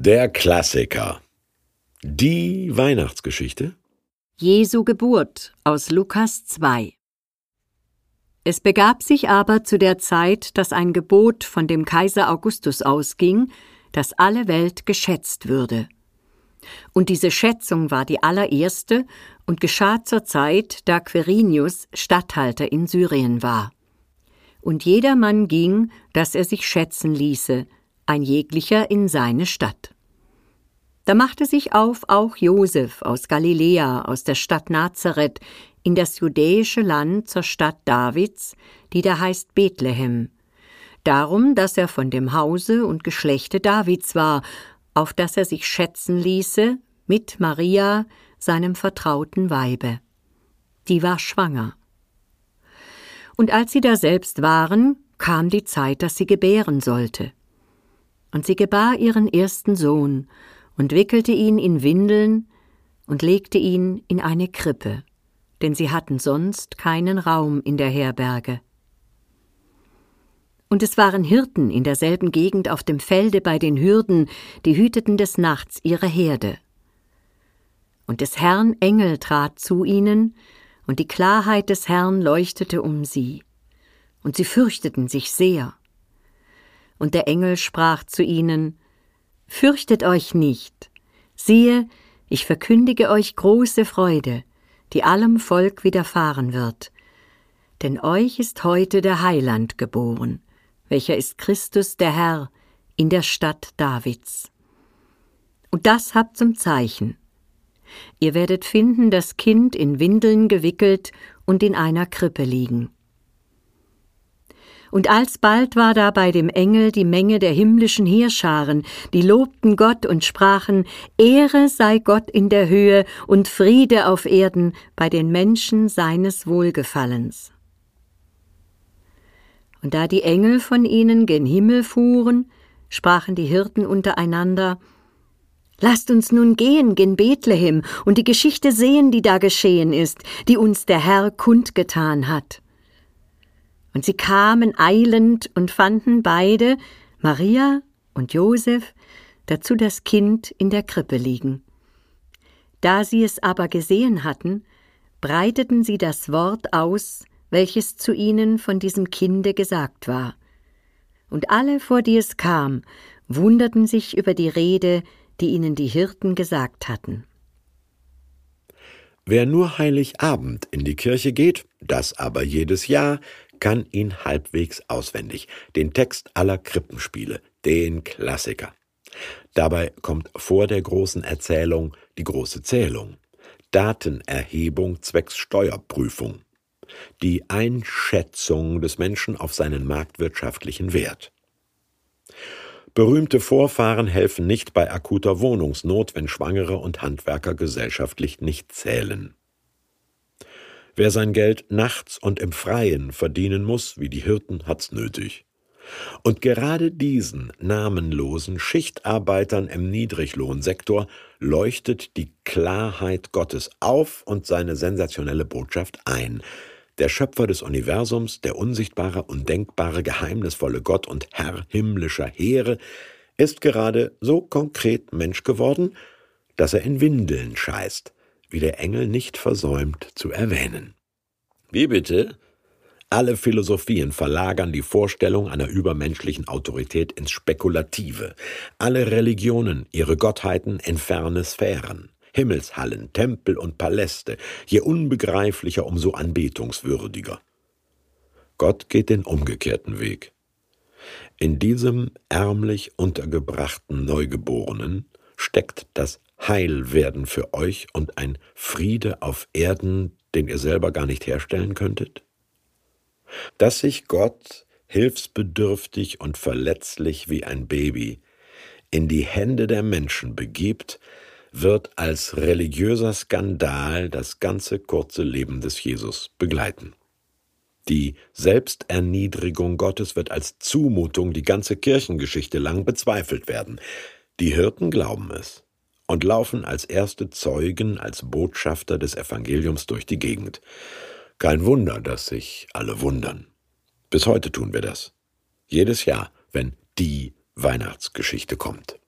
Der Klassiker. Die Weihnachtsgeschichte? Jesu Geburt aus Lukas 2. Es begab sich aber zu der Zeit, dass ein Gebot von dem Kaiser Augustus ausging, dass alle Welt geschätzt würde. Und diese Schätzung war die allererste und geschah zur Zeit, da Quirinius Statthalter in Syrien war. Und jedermann ging, dass er sich schätzen ließe, ein jeglicher in seine Stadt. Da machte sich auf auch Josef aus Galiläa, aus der Stadt Nazareth, in das judäische Land zur Stadt Davids, die da heißt Bethlehem, darum, dass er von dem Hause und Geschlechte Davids war, auf das er sich schätzen ließe mit Maria, seinem vertrauten Weibe. Die war schwanger. Und als sie da selbst waren, kam die Zeit, dass sie gebären sollte. Und sie gebar ihren ersten Sohn und wickelte ihn in Windeln und legte ihn in eine Krippe, denn sie hatten sonst keinen Raum in der Herberge. Und es waren Hirten in derselben Gegend auf dem Felde bei den Hürden, die hüteten des Nachts ihre Herde. Und des Herrn Engel trat zu ihnen, und die Klarheit des Herrn leuchtete um sie, und sie fürchteten sich sehr. Und der Engel sprach zu ihnen Fürchtet euch nicht, siehe, ich verkündige euch große Freude, die allem Volk widerfahren wird, denn euch ist heute der Heiland geboren, welcher ist Christus der Herr in der Stadt Davids. Und das habt zum Zeichen. Ihr werdet finden das Kind in Windeln gewickelt und in einer Krippe liegen. Und alsbald war da bei dem Engel die Menge der himmlischen Heerscharen, die lobten Gott und sprachen, Ehre sei Gott in der Höhe und Friede auf Erden bei den Menschen seines Wohlgefallens. Und da die Engel von ihnen gen Himmel fuhren, sprachen die Hirten untereinander, Lasst uns nun gehen gen Bethlehem und die Geschichte sehen, die da geschehen ist, die uns der Herr kundgetan hat. Und sie kamen eilend und fanden beide, Maria und Josef, dazu das Kind in der Krippe liegen. Da sie es aber gesehen hatten, breiteten sie das Wort aus, welches zu ihnen von diesem Kinde gesagt war. Und alle, vor die es kam, wunderten sich über die Rede, die ihnen die Hirten gesagt hatten. Wer nur Heiligabend in die Kirche geht, das aber jedes Jahr, kann ihn halbwegs auswendig, den Text aller Krippenspiele, den Klassiker. Dabei kommt vor der großen Erzählung die große Zählung, Datenerhebung zwecks Steuerprüfung, die Einschätzung des Menschen auf seinen marktwirtschaftlichen Wert. Berühmte Vorfahren helfen nicht bei akuter Wohnungsnot, wenn Schwangere und Handwerker gesellschaftlich nicht zählen. Wer sein Geld nachts und im Freien verdienen muss, wie die Hirten, hat's nötig. Und gerade diesen namenlosen Schichtarbeitern im Niedriglohnsektor leuchtet die Klarheit Gottes auf und seine sensationelle Botschaft ein. Der Schöpfer des Universums, der unsichtbare, undenkbare, geheimnisvolle Gott und Herr himmlischer Heere, ist gerade so konkret Mensch geworden, dass er in Windeln scheißt wie der Engel nicht versäumt zu erwähnen. Wie bitte? Alle Philosophien verlagern die Vorstellung einer übermenschlichen Autorität ins Spekulative, alle Religionen ihre Gottheiten in ferne Sphären, Himmelshallen, Tempel und Paläste, je unbegreiflicher, umso anbetungswürdiger. Gott geht den umgekehrten Weg. In diesem ärmlich untergebrachten Neugeborenen steckt das Heilwerden für euch und ein Friede auf Erden, den ihr selber gar nicht herstellen könntet? Dass sich Gott hilfsbedürftig und verletzlich wie ein Baby in die Hände der Menschen begibt, wird als religiöser Skandal das ganze kurze Leben des Jesus begleiten. Die Selbsterniedrigung Gottes wird als Zumutung die ganze Kirchengeschichte lang bezweifelt werden. Die Hirten glauben es und laufen als erste Zeugen, als Botschafter des Evangeliums durch die Gegend. Kein Wunder, dass sich alle wundern. Bis heute tun wir das. Jedes Jahr, wenn die Weihnachtsgeschichte kommt.